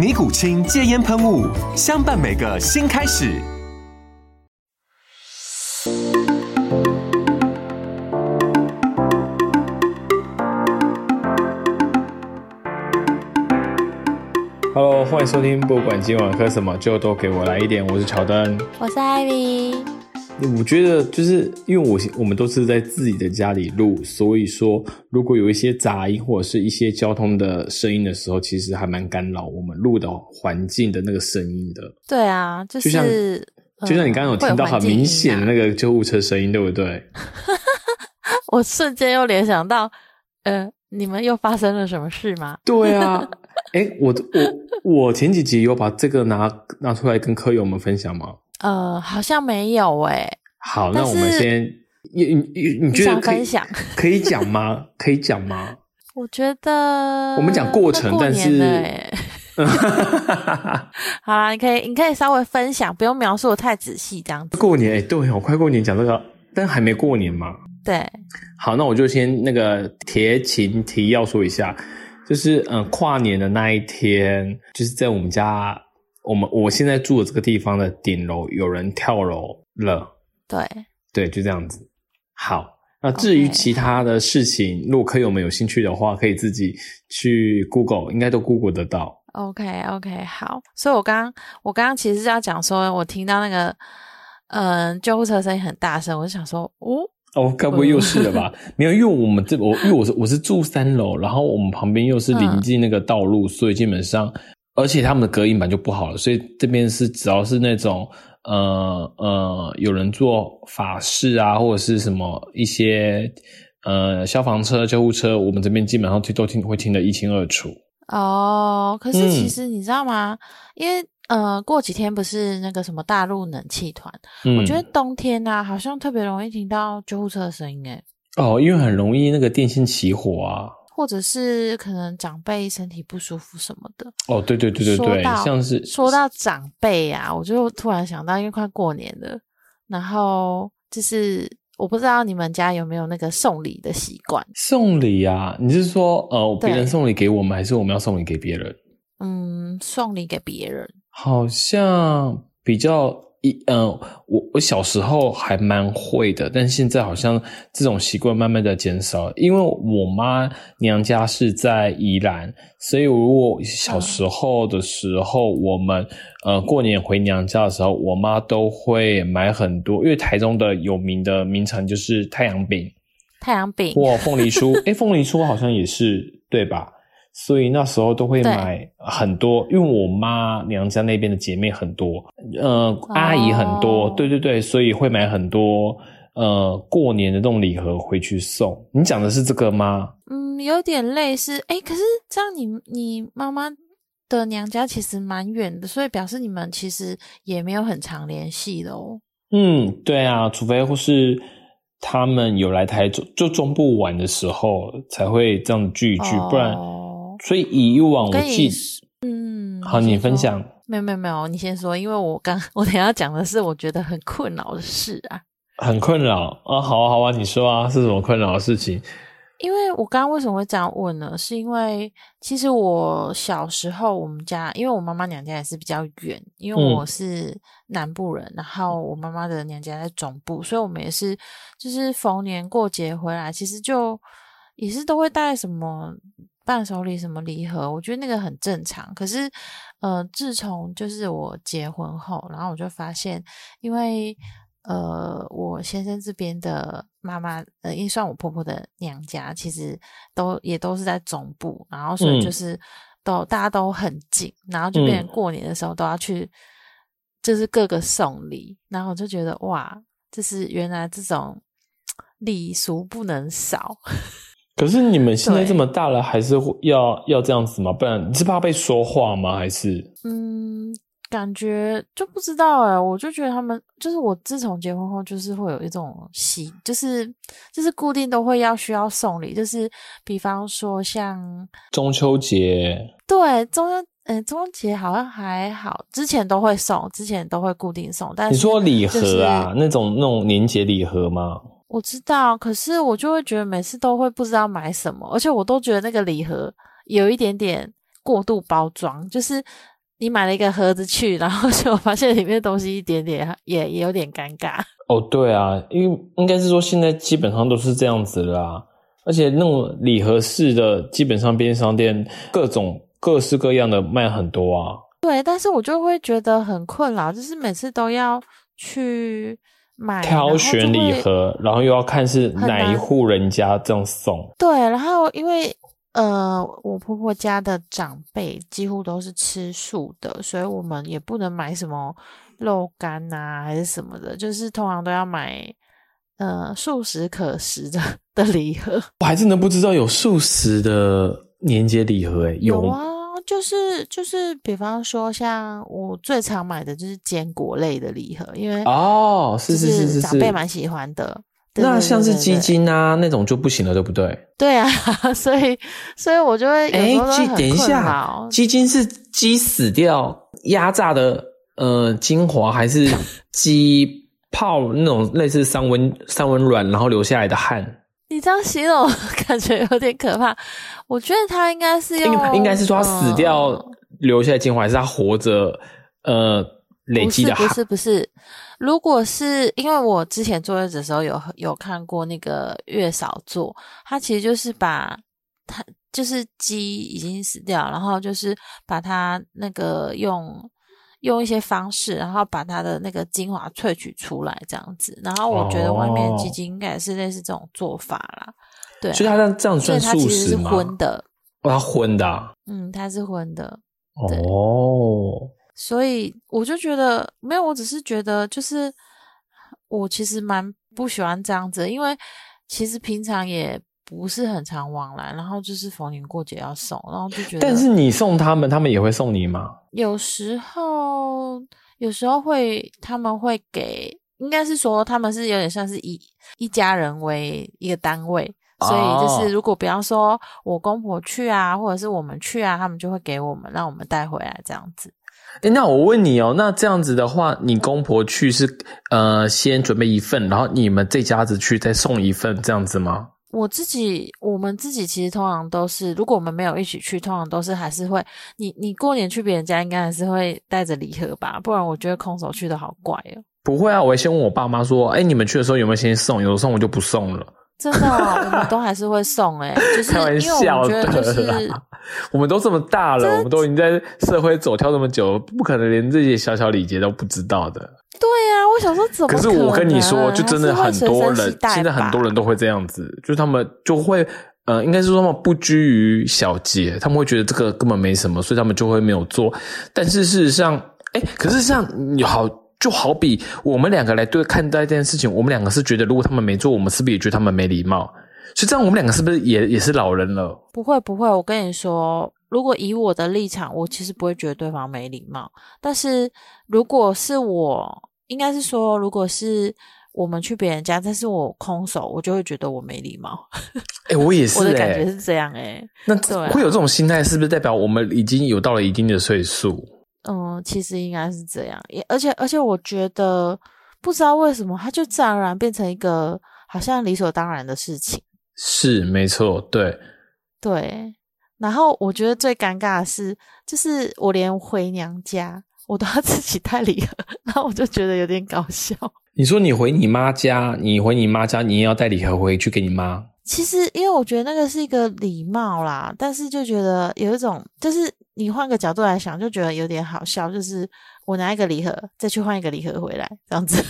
尼古清戒烟喷雾，相伴每个新开始。Hello，欢迎收听，不管今晚喝什么，就都给我来一点。我是乔丹，我是艾米。我觉得就是因为我我们都是在自己的家里录，所以说如果有一些杂音或者是一些交通的声音的时候，其实还蛮干扰我们录的环境的那个声音的。对啊，就像就像你刚刚有听到很明显的那个救护车声音，对不对？我瞬间又联想到，呃，你们又发生了什么事吗？对啊，哎，我我我前几集有把这个拿拿出来跟科友们分享吗？呃，好像没有哎。好，那我们先，你你你觉得可以可以讲吗？可以讲吗？我觉得我们讲过程，但是，好啦，你可以你可以稍微分享，不用描述的太仔细，这样子。过年哎，对，我快过年讲这个，但还没过年嘛。对，好，那我就先那个提前提要说一下，就是嗯，跨年的那一天，就是在我们家。我们我现在住的这个地方的顶楼有人跳楼了，对对，就这样子。好，那至于其他的事情，如果可以，我们有兴趣的话，可以自己去 Google，应该都 Google 得到。OK OK，好。所以我刚刚我刚刚其实是要讲说，我听到那个嗯救护车声音很大声，我就想说，哦哦，该不会又是了吧？没有，因为我们这我因为我是我是住三楼，然后我们旁边又是临近那个道路，所以基本上。而且他们的隔音板就不好了，所以这边是只要是那种呃呃有人做法事啊，或者是什么一些呃消防车、救护车，我们这边基本上听都听会听得一清二楚。哦，可是其实你知道吗？因为呃过几天不是那个什么大陆冷气团，我觉得冬天啊好像特别容易听到救护车的声音诶。哦，因为很容易那个电线起火啊。或者是可能长辈身体不舒服什么的哦，对对对对对，像是说到长辈啊，我就突然想到，因为快过年了，然后就是我不知道你们家有没有那个送礼的习惯？送礼啊？你是说呃，别人送礼给我们，还是我们要送礼给别人？嗯，送礼给别人，好像比较。一嗯，我我小时候还蛮会的，但现在好像这种习惯慢慢的减少。因为我妈娘家是在宜兰，所以如果小时候的时候，我们呃过年回娘家的时候，我妈都会买很多，因为台中的有名的名产就是太阳饼，太阳饼或凤梨酥，哎，凤梨酥好像也是对吧？所以那时候都会买很多，因为我妈娘家那边的姐妹很多，呃，阿姨很多，对对对，所以会买很多呃过年的那种礼盒回去送。你讲的是这个吗？嗯，有点类似。哎，可是这样你你妈妈的娘家其实蛮远的，所以表示你们其实也没有很常联系的哦。嗯，对啊，除非或是他们有来台中就中部玩的时候才会这样聚一聚，不然。所以以往我记，嗯，好，你分享。没有没有没有，你先说，因为我刚我等下讲的是我觉得很困扰的事啊。很困扰啊，好啊好啊，你说啊，是什么困扰的事情？因为我刚刚为什么会这样问呢？是因为其实我小时候我们家，因为我妈妈娘家也是比较远，因为我是南部人，然后我妈妈的娘家在总部，所以我们也是就是逢年过节回来，其实就也是都会带什么。伴手礼什么礼盒，我觉得那个很正常。可是，呃，自从就是我结婚后，然后我就发现，因为呃，我先生这边的妈妈，呃，因为算我婆婆的娘家，其实都也都是在总部，然后所以就是都大家都很近，然后就变成过年的时候都要去，就是各个送礼，然后我就觉得哇，就是原来这种 礼俗不能少。可是你们现在这么大了，还是要要这样子吗？不然你是怕被说话吗？还是嗯？感觉就不知道哎，我就觉得他们就是我自从结婚后，就是会有一种习，就是就是固定都会要需要送礼，就是比方说像中秋节，对中秋，嗯，中秋节好像还好，之前都会送，之前都会固定送。但是你说礼盒啊，那种那种年节礼盒吗？我知道，可是我就会觉得每次都会不知道买什么，而且我都觉得那个礼盒有一点点过度包装，就是。你买了一个盒子去，然后 就发现里面东西一点点，也也有点尴尬。哦，对啊，因为应该是说现在基本上都是这样子啦，而且那种礼盒式的，基本上便利商店各种各式各样的卖很多啊。对，但是我就会觉得很困扰，就是每次都要去买挑选礼盒，然后又要看是哪一户人家这样送。对，然后因为。呃，我婆婆家的长辈几乎都是吃素的，所以我们也不能买什么肉干啊，还是什么的，就是通常都要买呃素食可食的 的礼盒。我还真的不知道有素食的年节礼盒，哎，有啊，就是就是，比方说像我最常买的就是坚果类的礼盒，因为哦，是是是是，长辈蛮喜欢的。那像是鸡精啊那种就不行了，对不对？对啊，所以所以我就会哎，鸡等一下，鸡精是鸡死掉压榨的呃精华，还是 鸡泡那种类似三温三温软然后留下来的汗？你这样形容 感觉有点可怕。我觉得他应该是用，应该是说他死掉留下来精华，还是他活着呃累积的？不是不是。如果是因为我之前坐月子的时候有有看过那个月嫂做，他其实就是把他就是鸡已经死掉，然后就是把它那个用用一些方式，然后把它的那个精华萃取出来这样子。然后我觉得外面基金应该也是类似这种做法啦。对，所以它这样算素食吗？荤的，它荤的，嗯，它是荤的，哦。所以我就觉得没有，我只是觉得就是我其实蛮不喜欢这样子，因为其实平常也不是很常往来，然后就是逢年过节要送，然后就觉得。但是你送他们，他们也会送你吗？有时候，有时候会，他们会给，应该是说他们是有点像是以一家人为一个单位，所以就是如果比方说我公婆去啊，或者是我们去啊，他们就会给我们，让我们带回来这样子。哎，那我问你哦，那这样子的话，你公婆去是呃先准备一份，然后你们这家子去再送一份这样子吗？我自己，我们自己其实通常都是，如果我们没有一起去，通常都是还是会，你你过年去别人家，应该还是会带着礼盒吧？不然我觉得空手去的好怪哦。不会啊，我会先问我爸妈说，哎，你们去的时候有没有先送？有的送我就不送了。真的，我们都还是会送哎，就是因为我觉得就是，我们都这么大了，我们都已经在社会走跳这么久，不可能连这些小小礼节都不知道的。对呀，我想说怎么？可是我跟你说，就真的很多人，现在很多人都会这样子，就是他们就会，呃，应该是说他们不拘于小节，他们会觉得这个根本没什么，所以他们就会没有做。但是事实上，哎，可是像你好。就好比我们两个来对看待这件事情，我们两个是觉得，如果他们没做，我们是不是也觉得他们没礼貌？所以这样，我们两个是不是也也是老人了？不会不会，我跟你说，如果以我的立场，我其实不会觉得对方没礼貌。但是如果是我，应该是说，如果是我们去别人家，但是我空手，我就会觉得我没礼貌。哎，我也是，我的感觉是这样。哎，那会有这种心态，是不是代表我们已经有到了一定的岁数？嗯，其实应该是这样，也而且而且，我觉得不知道为什么，它就自然而然变成一个好像理所当然的事情。是，没错，对，对。然后我觉得最尴尬的是，就是我连回娘家我都要自己带礼盒，然后我就觉得有点搞笑。你说你回你妈家，你回你妈家，你也要带礼盒回去给你妈？其实，因为我觉得那个是一个礼貌啦，但是就觉得有一种就是。你换个角度来想，就觉得有点好笑。就是我拿一个礼盒，再去换一个礼盒回来，这样子。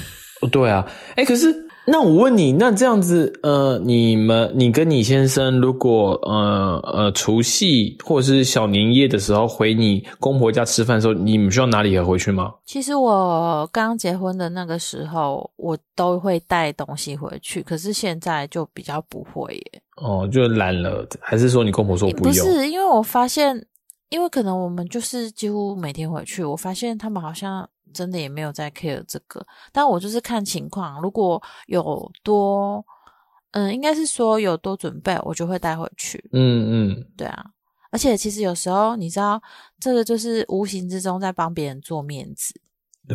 对啊，哎，可是那我问你，那这样子，呃，你们你跟你先生如果呃呃除夕或者是小年夜的时候回你公婆家吃饭的时候，你们需要拿礼盒回去吗？其实我刚结婚的那个时候，我都会带东西回去，可是现在就比较不会耶。哦，就懒了，还是说你公婆说不用不？是，因为我发现，因为可能我们就是几乎每天回去，我发现他们好像真的也没有在 care 这个，但我就是看情况，如果有多，嗯，应该是说有多准备，我就会带回去。嗯嗯，对啊，而且其实有时候你知道，这个就是无形之中在帮别人做面子，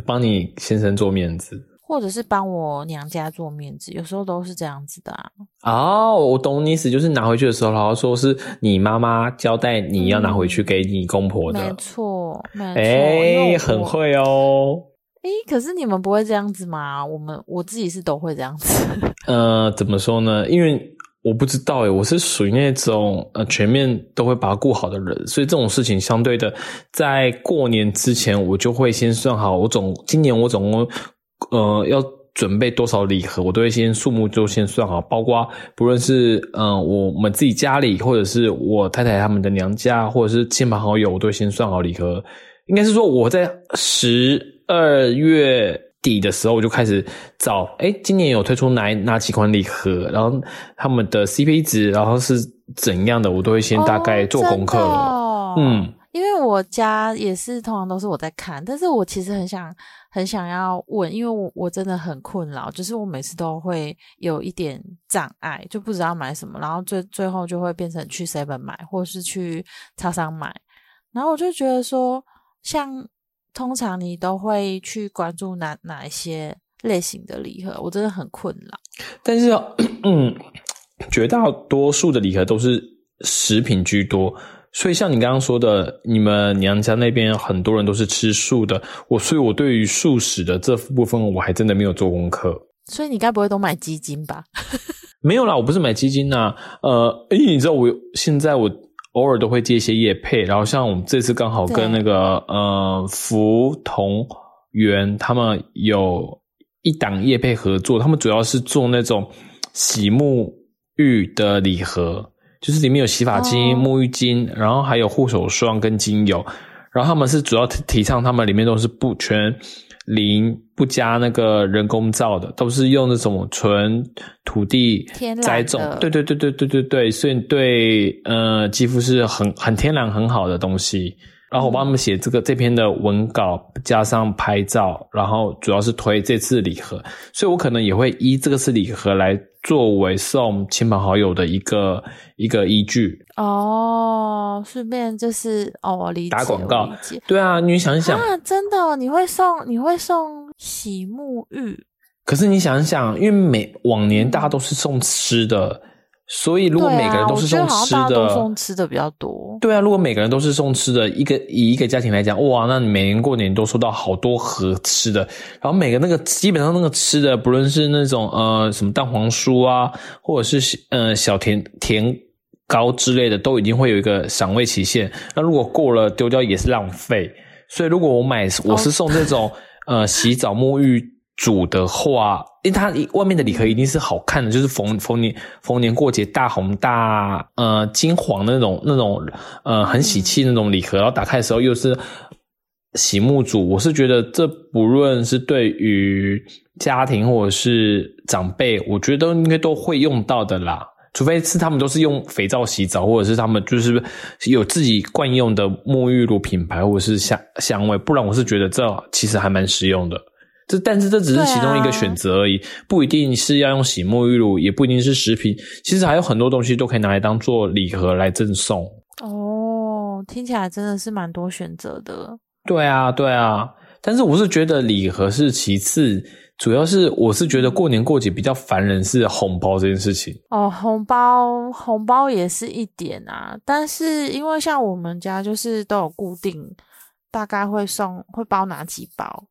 帮你先生做面子。或者是帮我娘家做面子，有时候都是这样子的啊。哦，我懂你意思，就是拿回去的时候，然后说是你妈妈交代你要拿回去给你公婆的。没错，没错。哎，很会哦。哎，可是你们不会这样子吗？我们我自己是都会这样子。呃，怎么说呢？因为我不知道哎，我是属于那种呃全面都会把它顾好的人，所以这种事情相对的，在过年之前我就会先算好，我总今年我总共。呃，要准备多少礼盒，我都会先数目就先算好，包括不论是嗯我们自己家里，或者是我太太他们的娘家，或者是亲朋好友，我都会先算好礼盒。应该是说我在十二月底的时候，我就开始找，哎，今年有推出哪哪几款礼盒，然后他们的 CP 值，然后是怎样的，我都会先大概做功课了。嗯，因为我家也是通常都是我在看，但是我其实很想。很想要问，因为我我真的很困扰，就是我每次都会有一点障碍，就不知道买什么，然后最最后就会变成去 seven 买，或是去超商买，然后我就觉得说，像通常你都会去关注哪哪一些类型的礼盒，我真的很困扰。但是，嗯，绝大多数的礼盒都是食品居多。所以像你刚刚说的，你们娘家那边很多人都是吃素的，我所以，我对于素食的这部分，我还真的没有做功课。所以你该不会都买基金吧？没有啦，我不是买基金呐。呃，哎，你知道我现在我偶尔都会接一些叶配，然后像我们这次刚好跟那个呃福同源他们有一档叶配合作，他们主要是做那种洗沐浴的礼盒。就是里面有洗发精、沐浴精，然后还有护手霜跟精油，然后他们是主要提倡，他们里面都是不全零不加那个人工皂的，都是用那种纯土地栽种，对对对对对对对，所以对呃肌肤是很很天然很好的东西。然后我帮他们写这个这篇的文稿，加上拍照，然后主要是推这次礼盒，所以我可能也会依这个是礼盒来作为送亲朋好友的一个一个依据。哦，顺便就是哦，我理解打广告，对啊，你想想啊，真的你会送你会送洗沐浴，可是你想想，因为每往年大家都是送吃的。所以，如果每个人都是送吃的，送吃的比较多。对啊，如果每个人都是送吃的，一个以一个家庭来讲，哇，那你每年过年都收到好多盒吃的，然后每个那个基本上那个吃的，不论是那种呃什么蛋黄酥啊，或者是呃小甜甜糕之类的，都已经会有一个赏味期限。那如果过了丢掉也是浪费。所以，如果我买我是送这种呃洗澡沐浴。煮的话，因为它外面的礼盒一定是好看的，就是逢逢年逢年过节大红大呃金黄的那种那种呃很喜气那种礼盒，然后打开的时候又是喜木组，我是觉得这不论是对于家庭或者是长辈，我觉得应该都会用到的啦。除非是他们都是用肥皂洗澡，或者是他们就是有自己惯用的沐浴露品牌或者是香香味，不然我是觉得这其实还蛮实用的。这但是这只是其中一个选择而已，不一定是要用洗沐浴露，也不一定是食品，其实还有很多东西都可以拿来当做礼盒来赠送。哦，听起来真的是蛮多选择的。对啊，对啊，但是我是觉得礼盒是其次，主要是我是觉得过年过节比较烦人是红包这件事情。哦，红包红包也是一点啊，但是因为像我们家就是都有固定，大概会送会包哪几包。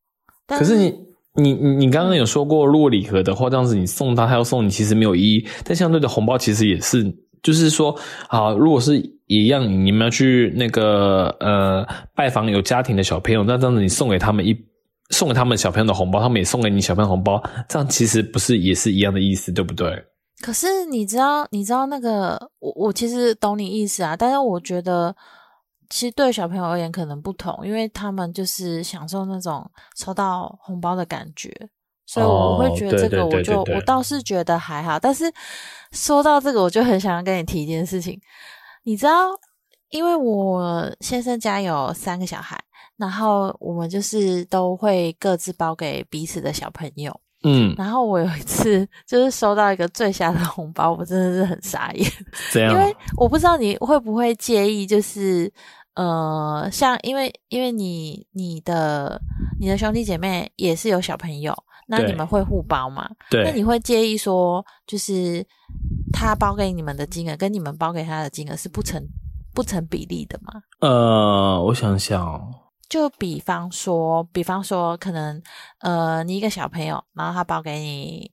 可是你你你你刚刚有说过，如果礼盒的话，这样子你送他，他要送你，其实没有意义。但相对的红包其实也是，就是说，啊，如果是一样，你们要去那个呃拜访有家庭的小朋友，那这样子你送给他们一送给他们小朋友的红包，他们也送给你小朋友红包，这样其实不是也是一样的意思，对不对？可是你知道，你知道那个我我其实懂你意思啊，但是我觉得其实对小朋友而言可能不同，因为他们就是享受那种收到红包的感觉，所以我会觉得这个我就我倒是觉得还好。但是说到这个，我就很想要跟你提一件事情，你知道，因为我先生家有三个小孩。然后我们就是都会各自包给彼此的小朋友，嗯。然后我有一次就是收到一个最瞎的红包，我真的是很傻眼。这样？因为我不知道你会不会介意，就是呃，像因为因为你你的你的兄弟姐妹也是有小朋友，那你们会互包吗？对。那你会介意说，就是他包给你们的金额跟你们包给他的金额是不成不成比例的吗？呃，我想想。就比方说，比方说，可能呃，你一个小朋友，然后他包给你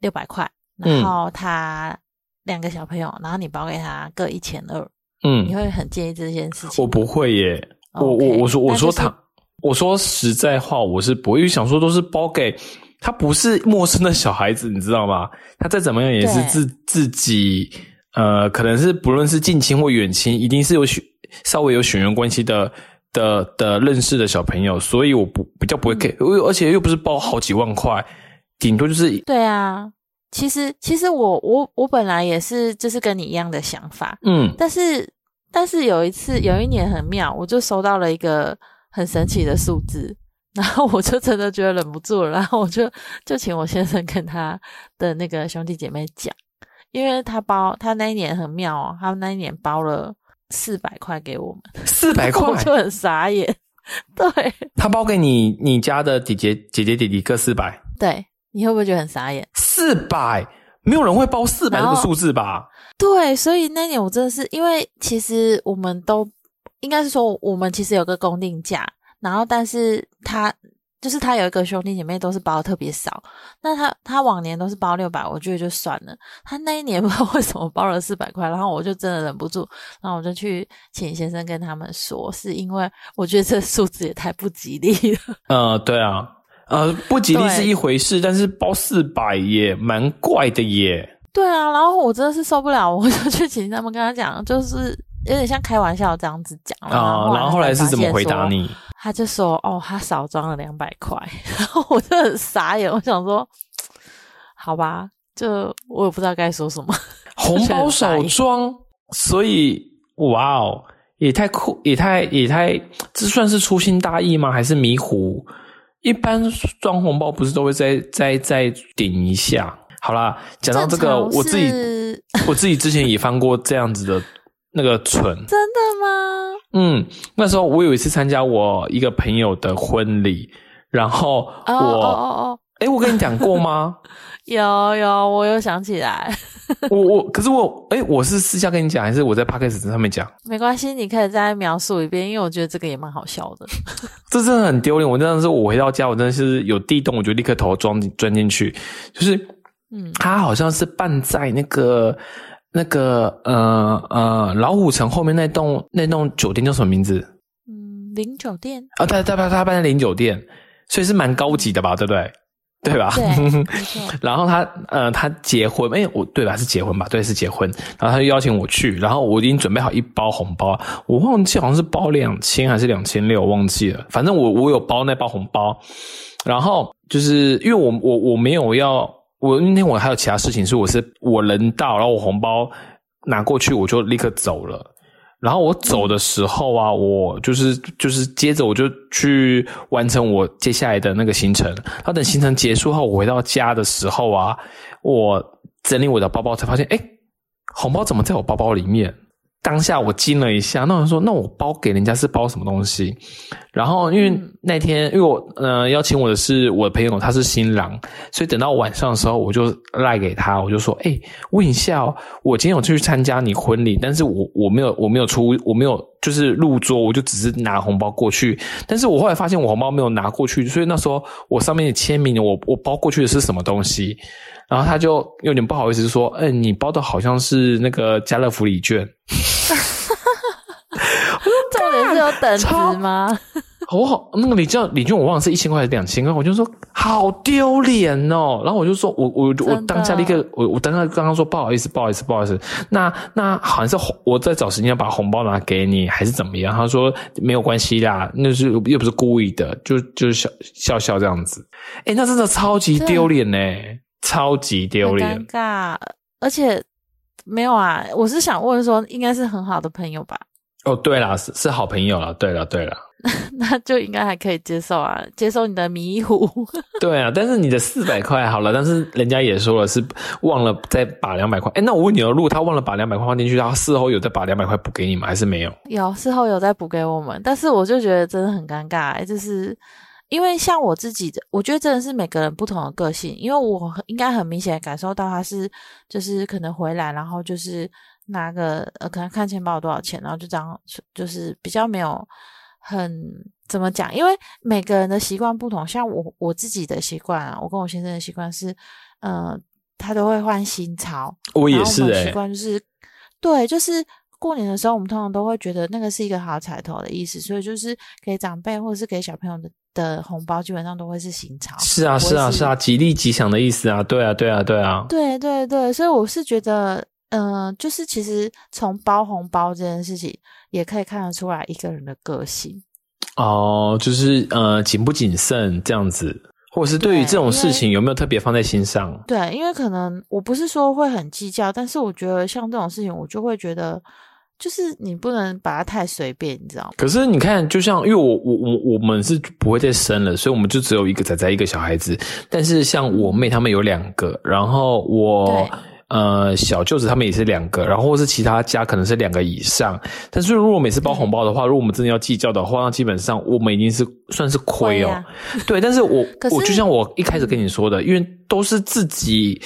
六百块，然后他两个小朋友，然后你包给他各一千二，嗯，你会很介意这件事情？我不会耶，我我我说我说他，我说实在话，我是不会想说都是包给他，不是陌生的小孩子，你知道吗？他再怎么样也是自自己，呃，可能是不论是近亲或远亲，一定是有血稍微有血缘关系的。的的认识的小朋友，所以我不比较不会给，而且又不是包好几万块，顶多就是对啊。其实其实我我我本来也是就是跟你一样的想法，嗯，但是但是有一次有一年很妙，我就收到了一个很神奇的数字，然后我就真的觉得忍不住了，然后我就就请我先生跟他的那个兄弟姐妹讲，因为他包他那一年很妙哦，他那一年包了。四百块给我们，四百 块我就很傻眼。对，他包给你你家的姐姐姐姐弟弟各四百，对，你会不会觉得很傻眼？四百，没有人会包四百这个数字吧？对，所以那年我真的是，因为其实我们都应该是说，我们其实有个公定价，然后但是他。就是他有一个兄弟姐妹都是包的特别少，那他他往年都是包六百，我觉得就算了。他那一年 不知道为什么包了四百块，然后我就真的忍不住，然后我就去请先生跟他们说，是因为我觉得这数字也太不吉利了。呃，对啊，呃，不吉利是一回事，但是包四百也蛮怪的耶。对啊，然后我真的是受不了，我就去请他们跟他讲，就是有点像开玩笑这样子讲啊。然后后来是怎么回答你？他就说：“哦，他少装了两百块。”然后我就很傻眼，我想说：“好吧，就我也不知道该说什么。”红包少装，所以哇哦，也太酷，也太也太，这算是粗心大意吗？还是迷糊？一般装红包不是都会再再再顶一下？好啦，讲到这个，我自己我自己之前也翻过这样子的那个存，真的吗？嗯，那时候我有一次参加我一个朋友的婚礼，然后我，哦哦哎，我跟你讲过吗？有有，我有想起来。我我，可是我，哎，我是私下跟你讲，还是我在 podcast 上面讲？没关系，你可以再描述一遍，因为我觉得这个也蛮好笑的。这真的很丢脸，我真的是我回到家，我真的是有地洞，我就立刻头钻钻进去，就是，嗯，他好像是办在那个。那个呃呃，老虎城后面那栋那栋酒店叫什么名字？嗯，林酒店啊，对对对，他办在林酒店，所以是蛮高级的吧？对不对？对吧？对，然后他呃，他结婚，哎，我对吧？是结婚吧？对，是结婚。然后他就邀请我去，然后我已经准备好一包红包，我忘记好像是包两千还是两千六，忘记了。反正我我有包那包红包，然后就是因为我我我没有要。我那天我还有其他事情，是我是我人到，然后我红包拿过去，我就立刻走了。然后我走的时候啊，我就是就是接着我就去完成我接下来的那个行程。然后等行程结束后，我回到家的时候啊，我整理我的包包，才发现，哎，红包怎么在我包包里面？当下我惊了一下，那我说，那我包给人家是包什么东西？然后因为那天，因为我呃邀请我的是我的朋友，他是新郎，所以等到晚上的时候，我就赖给他，我就说，哎，问一下，我今天有去参加你婚礼，但是我我没有我没有出我没有就是入桌，我就只是拿红包过去，但是我后来发现我红包没有拿过去，所以那时候我上面的签名，我我包过去的是什么东西？然后他就有点不好意思说：“嗯，你包的好像是那个家乐福礼券。” 重点是有等级吗？我好那个李教李俊，我忘了是一千块还是两千块，我就说好丢脸哦。然后我就说，我我我当下立刻，我我当下刚刚说不好意思，不好意思，不好意思。那那好像是红，我在找时间要把红包拿给你，还是怎么样？他说没有关系啦，那是又不是故意的，就就是笑笑笑这样子。哎，那真的超级丢脸呢，超级丢脸，尴尬。而且没有啊，我是想问说，应该是很好的朋友吧？哦，对了，是是好朋友了。对了，对了，那就应该还可以接受啊，接受你的迷糊。对啊，但是你的四百块好了，但是人家也说了是忘了再把两百块。哎，那我问你哦，如果他忘了把两百块放进去，他事后有再把两百块补给你吗？还是没有？有，事后有再补给我们，但是我就觉得真的很尴尬，就是因为像我自己的，我觉得真的是每个人不同的个性，因为我应该很明显感受到他是就是可能回来，然后就是。拿个呃，可能看钱包有多少钱，然后就这样，就是比较没有很怎么讲，因为每个人的习惯不同。像我我自己的习惯啊，我跟我先生的习惯是，呃，他都会换新钞。我也是习惯就是，对，就是过年的时候，我们通常都会觉得那个是一个好彩头的意思，所以就是给长辈或者是给小朋友的的红包，基本上都会是新钞。是啊，是啊，是啊，吉利吉祥的意思啊，对啊，对啊，对啊，对对对，所以我是觉得。嗯，就是其实从包红包这件事情，也可以看得出来一个人的个性。哦，就是呃，谨不谨慎这样子，或者是对于这种事情有没有特别放在心上？对，因为可能我不是说会很计较，但是我觉得像这种事情，我就会觉得，就是你不能把它太随便，你知道吗？可是你看，就像因为我我我我们是不会再生了，所以我们就只有一个仔仔一个小孩子。但是像我妹他们有两个，然后我。呃，小舅子他们也是两个，然后或是其他家可能是两个以上。但是如果每次包红包的话，如果我们真的要计较的话，那基本上我们已经是算是亏哦。对，但是我我就像我一开始跟你说的，因为都是自己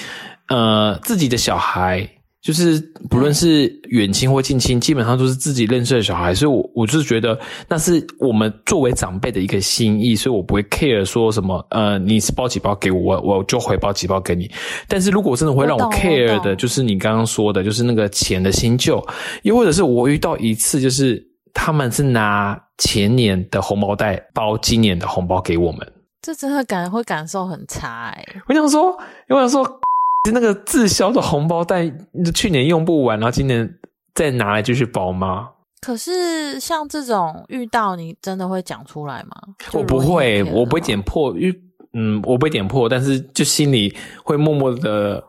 呃自己的小孩。就是不论是远亲或近亲，基本上都是自己认识的小孩，所以，我我就是觉得那是我们作为长辈的一个心意，所以我不会 care 说什么，呃，你是包几包给我，我就回包几包给你。但是如果真的会让我 care 的，就是你刚刚说的，就是那个钱的新旧，又或者是我遇到一次，就是他们是拿前年的红包袋包今年的红包给我们，这真的感会感受很差哎。我想说，我想说。是那个滞销的红包袋，去年用不完，然后今年再拿来继续包吗？可是像这种遇到，你真的会讲出来吗？我不会，我不会点破，因为嗯，我不会点破，但是就心里会默默的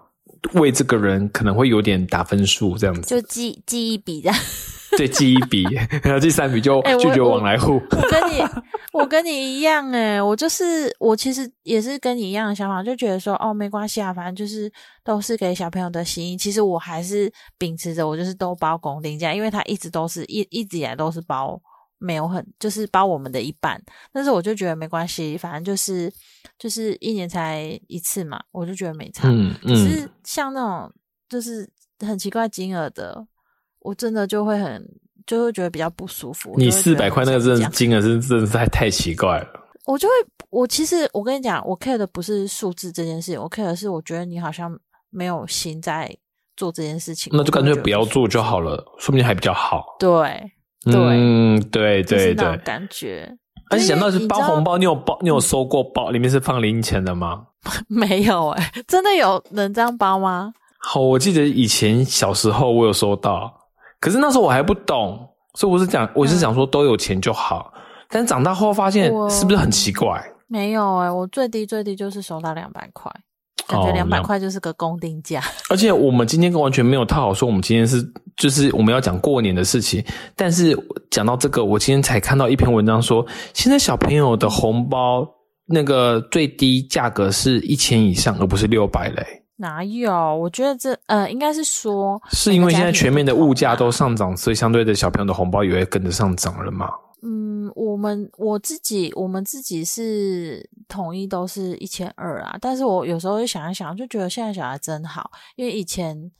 为这个人可能会有点打分数这样子，就记记一笔的。对，记一笔，然后第三笔就拒绝往来户。我跟你，我跟你一样哎，我就是我其实也是跟你一样的想法，就觉得说哦，没关系啊，反正就是都是给小朋友的心意。其实我还是秉持着，我就是都包公定价，因为他一直都是一一直以来都是包，没有很就是包我们的一半。但是我就觉得没关系，反正就是就是一年才一次嘛，我就觉得没差。嗯嗯。只是像那种就是很奇怪金额的。我真的就会很，就会觉得比较不舒服。你四百块那个真金额是真的是太太奇怪了。我就会，我其实我跟你讲，我 care 的不是数字这件事情，我 care 的是我觉得你好像没有心在做这件事情。那就干脆不要做就好了，说不定还比较好。对，对嗯，对对对，感觉。而且想到是包红包，你有包，你有收过包，里面是放零钱的吗？没有哎，真的有能这样包吗？好，我记得以前小时候我有收到。可是那时候我还不懂，所以我是讲，我是想说都有钱就好。但是长大后发现，是不是很奇怪？没有哎，我最低最低就是收到两百块，感觉两百块就是个公定价。而且我们今天完全没有套好说，我们今天是就是我们要讲过年的事情。但是讲到这个，我今天才看到一篇文章说，现在小朋友的红包那个最低价格是一千以上，而不是六百嘞。哪有？我觉得这呃，应该是说，是因为现在全面的物价都上涨，所以相对的小朋友的红包也会跟着上涨了嘛？嗯，我们我自己我们自己是统一都是一千二啊，但是我有时候会想一想，就觉得现在小孩真好，因为以前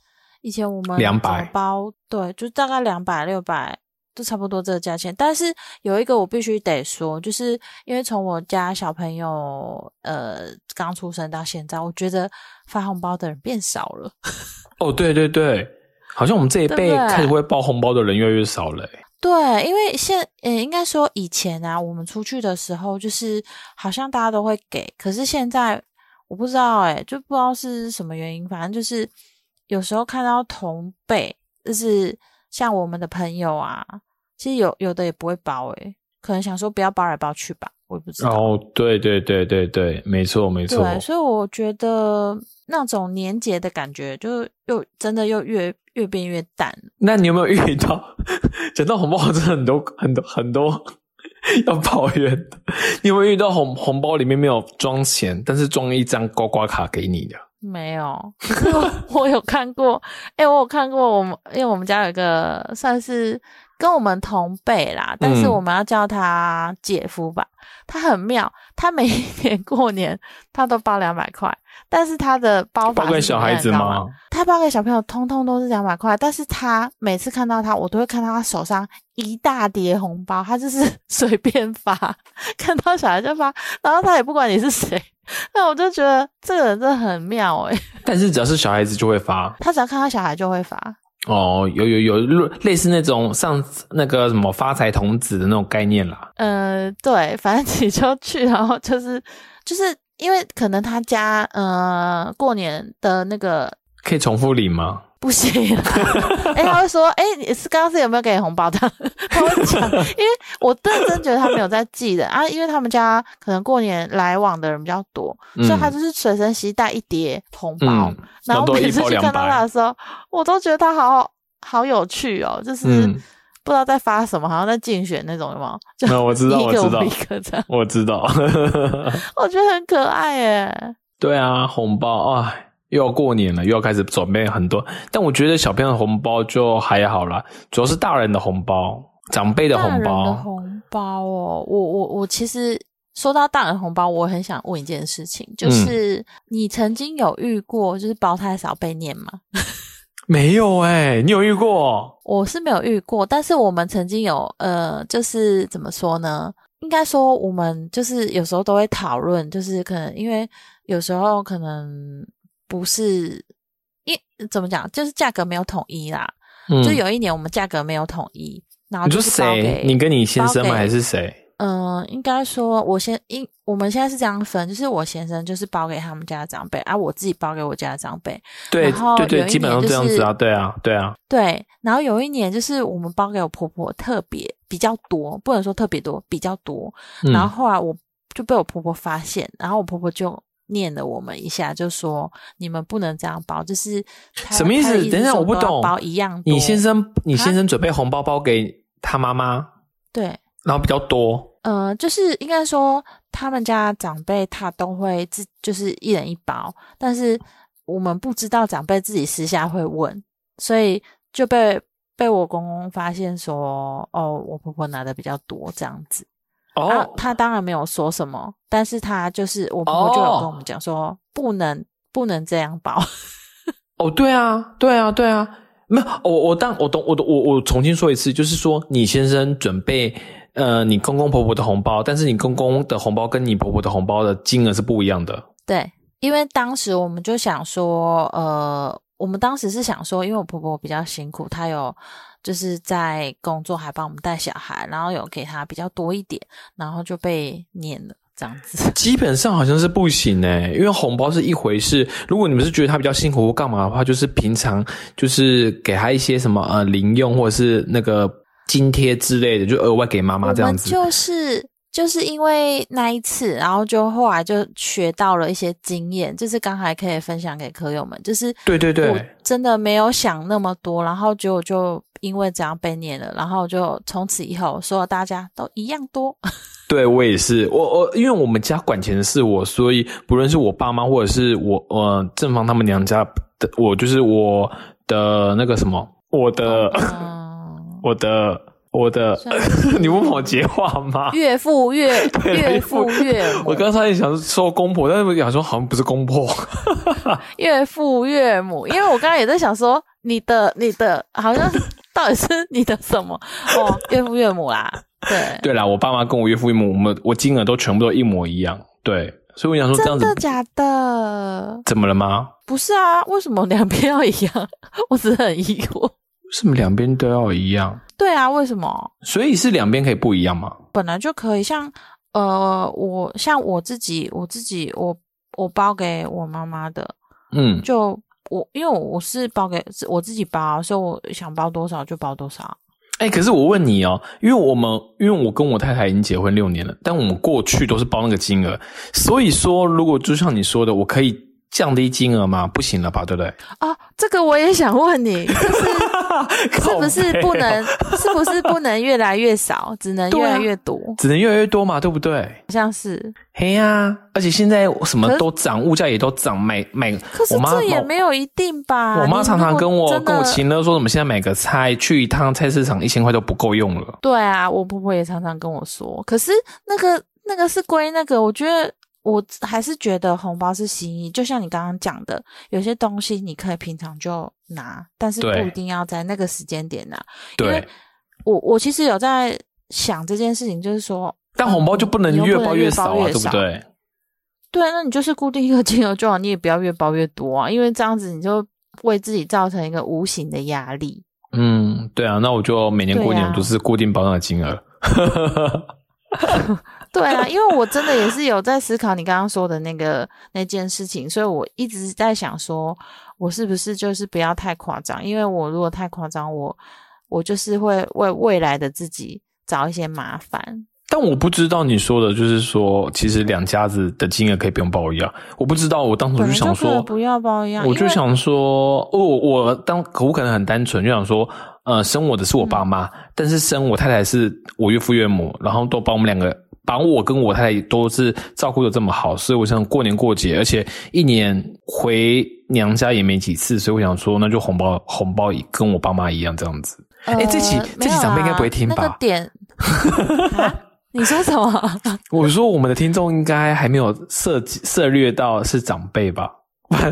以前我们两百包，对，就大概两百六百。都差不多这个价钱，但是有一个我必须得说，就是因为从我家小朋友呃刚出生到现在，我觉得发红包的人变少了。哦，对对对，好像我们这一辈开始会包红包的人越来越少了。对，因为现呃，应该说以前啊，我们出去的时候，就是好像大家都会给，可是现在我不知道哎、就不知道是什么原因，反正就是有时候看到同辈，就是像我们的朋友啊，其实有有的也不会包哎、可能想说不要包来包去吧，我也不知道。哦，对对对对对，没错没错。对，所以我觉得那种年节的感觉，就又真的又越越变越淡。那你有没有遇到？讲到红包，真的很多很多很多 要抱怨的。你有没有遇到红红包里面没有装钱，但是装一张刮刮卡给你的？没有，我有看过，哎、我有看过我们，因为我们家有一个算是跟我们同辈啦，但是嗯我们要叫他姐夫吧。他很妙，他每一年过年他都包两百块，但是他的包法包给小孩子吗？他包给小朋友通通都是两百块，但是他每次看到他，我都会看到他手上一大叠红包，他就是随便发，看到小孩就发，然后他也不管你是谁。那我就觉得这个人真的很妙诶、但是只要是小孩子就会发他只要看到小孩就会发。哦，有有有类类似那种上次那个什么发财童子的那种概念啦。呃，对，反正你就去，然后就是 就是因为可能他家呃过年的那个可以重复领吗？不行啦，哎、他会说，哎、你是刚刚是有没有给红包的？他会讲，因为我认真觉得他没有在记的啊，因为他们家可能过年来往的人比较多，所以他就是随身携带一叠红包，嗯，然后每次去看到他的。时候，我都觉得他好好有趣哦，就是嗯，不知道在发什么，好像在竞选那种，有没有？就那我知道，一个我知道我一，个这样，我知道。我觉得很可爱耶。对啊，红包啊，又要过年了，又要开始准备很多。但我觉得小朋友的红包就还好啦，主要是大人的红包，长辈的红大人的包。红包哦，我我我其实说到大人红包，我很想问一件事情，嗯就是、你曾经有遇过就是包太少被念吗？没有哎、你有遇过？我是没有遇过，但是我们曾经有呃，就是怎么说呢？应该说我们就是有时候都会讨论，就是可能因为有时候可能不是因怎么讲，就是价格没有统一啦。嗯就有一年我们价格没有统一，然后你说就是包谁给？你跟你先生吗？还是谁？嗯、应该说，我先因我们现在是这样分，就是我先生就是包给他们家的长辈，啊，我自己包给我家的长辈，对然后对对，基本上这样子啊，对啊，对啊。对。然后有一年就是我们包给我婆婆特别比较多，不能说特别多，比较多。嗯然后后来我就被我婆婆发现，然后我婆婆就念了我们一下，就说你们不能这样包，就是什么意思等一下我不懂包一样多。你先生，你啊先生准备红包包给他妈妈，对，然后比较多。呃，就是应该说，他们家长辈他都会自就是一人一包，但是我们不知道长辈自己私下会问，所以就被被我公公发现说，哦，我婆婆拿的比较多这样子。哦，啊，他当然没有说什么，但是他就是我婆婆就有跟我们讲说，不能不能这样包。哦，对啊，对啊，对啊，没有，我我当我懂，我懂，我我重新说一次，就是说，你先生准备呃你公公婆婆的红包，但是你公公的红包跟你婆婆的红包的金额是不一样的。对，因为当时我们就想说，呃，我们当时是想说，因为我婆婆比较辛苦，她有就是在工作，还帮我们带小孩，然后有给他比较多一点，然后就被念了这样子。基本上好像是不行诶，因为红包是一回事。如果你们是觉得他比较辛苦或干嘛的话，就是平常就是给他一些什么呃零用或者是那个津贴之类的，就额外给妈妈这样子。就是就是因为那一次，然后就后来就学到了一些经验，就是刚才可以分享给科友们，就是对对对。我真的没有想那么多，然后结果就因为这样被念了，然后就从此以后所有大家都一样多。对我也是，我我因为我们家管钱的是我，所以不论是我爸妈或者是我呃正方他们娘家的，我就是我的那个什么，我的、嗯，我的我的算，你问我接话吗？岳父 岳岳父岳母我刚才也想说公婆，但是我想说好像不是公婆。岳父岳母，因为我刚刚也在想说，你的你的好像到底是你的什么哦，岳父岳母啦，对，对啦，我爸妈跟我岳父岳母，我们我金额都全部都一模一样。对，所以我想说这样子真的假的？怎么了吗？不是啊，为什么两边要一样？我只是很疑惑。什么两边都要一样？对啊，为什么？所以是两边可以不一样吗？本来就可以，像呃，我像我自己，我自己，我我包给我妈妈的，嗯，就我因为我是包给我自己包，所以我想包多少就包多少。哎，可是我问你哦，因为我们因为我跟我太太已经结婚六年了，但我们过去都是包那个金额，所以说如果就像你说的，我可以降低金额吗？不行了吧，对不对？啊，这个我也想问你，是是不是不能？是不是不能越来越少，只能越来越多？只能越来越多嘛，对不对？好像是。嘿呀，而且现在什么都涨，物价也都涨，买买。可是这也没有一定吧？我妈常常跟我跟我亲了说，我们现在买个菜去一趟菜市场一千块都不够用了。对啊，我婆婆也常常跟我说。可是那个那个是归那个，我觉得。我还是觉得红包是心意，就像你刚刚讲的，有些东西你可以平常就拿，但是不一定要在那个时间点拿。对，我我其实有在想这件事情，就是说，但红包就不能越包越少啊，对不对？对，那你就是固定一个金额就好，你也不要越包越多啊，因为这样子你就为自己造成一个无形的压力。嗯，对啊，那我就每年过年都是固定包那个金额。对啊，因为我真的也是有在思考你刚刚说的那个那件事情，所以我一直在想，说我是不是就是不要太夸张？因为我如果太夸张，我我就是会为未来的自己找一些麻烦。但我不知道你说的就是说，其实两家子的金额可以不用包一样。我不知道，我当初就想说不要包一样，我就想说，哦，我当我可能很单纯，就想说，呃，生我的是我爸妈，但是生我太太是我岳父岳母，然后都把我们两个。把我跟我太太都是照顾的这么好，所以我想过年过节，而且一年回娘家也没几次，所以我想说，那就红包红包跟我爸妈一样这样子。哎，这期这期长辈应该不会听吧？那个点，你说什么？我说我们的听众应该还没有涉涉略到是长辈吧？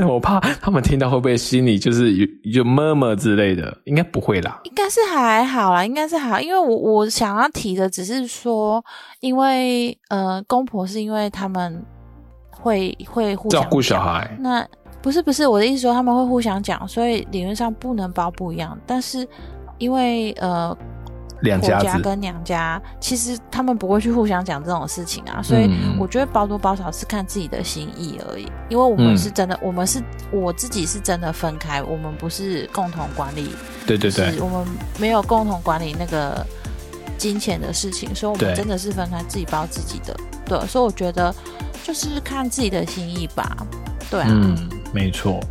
我怕他们听到会不会心里就是有有么么之类的，应该不会啦。应该是还好啦，应该是还好，因为我我想要提的只是说，因为呃，公婆是因为他们会会互照顾小孩。那不是不是我的意思说他们会互相讲，所以理论上不能包不一样。但是因为呃。两家跟娘家，其实他们不会去互相讲这种事情啊，所以我觉得包多包少是看自己的心意而已。因为我们是真的，我们是我自己是真的分开，我们不是共同管理。对对对，我们没有共同管理那个金钱的事情，所以我们真的是分开自己包自己的。对，所以我觉得就是看自己的心意吧。对啊，嗯，没错。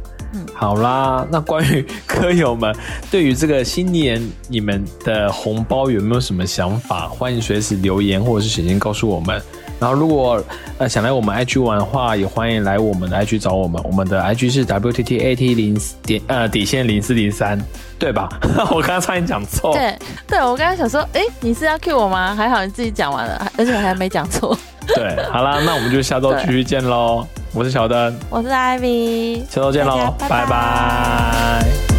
好啦，那关于歌友们对于这个新年你们的红包有没有什么想法？欢迎随时留言或者是写信告诉我们。然后如果呃想来我们 IG 玩的话，也欢迎来我们的 IG 找我们。我们的 IG 是 WTTAT 零点呃底线零四零三，对吧？我刚刚差点讲错。对，对我刚刚想说，哎，你是要 Q 我吗？还好你自己讲完了，而且还没讲错。对，好啦，那我们就下周继续见喽。我是小灯，我是 Ivy，下周见喽，拜拜。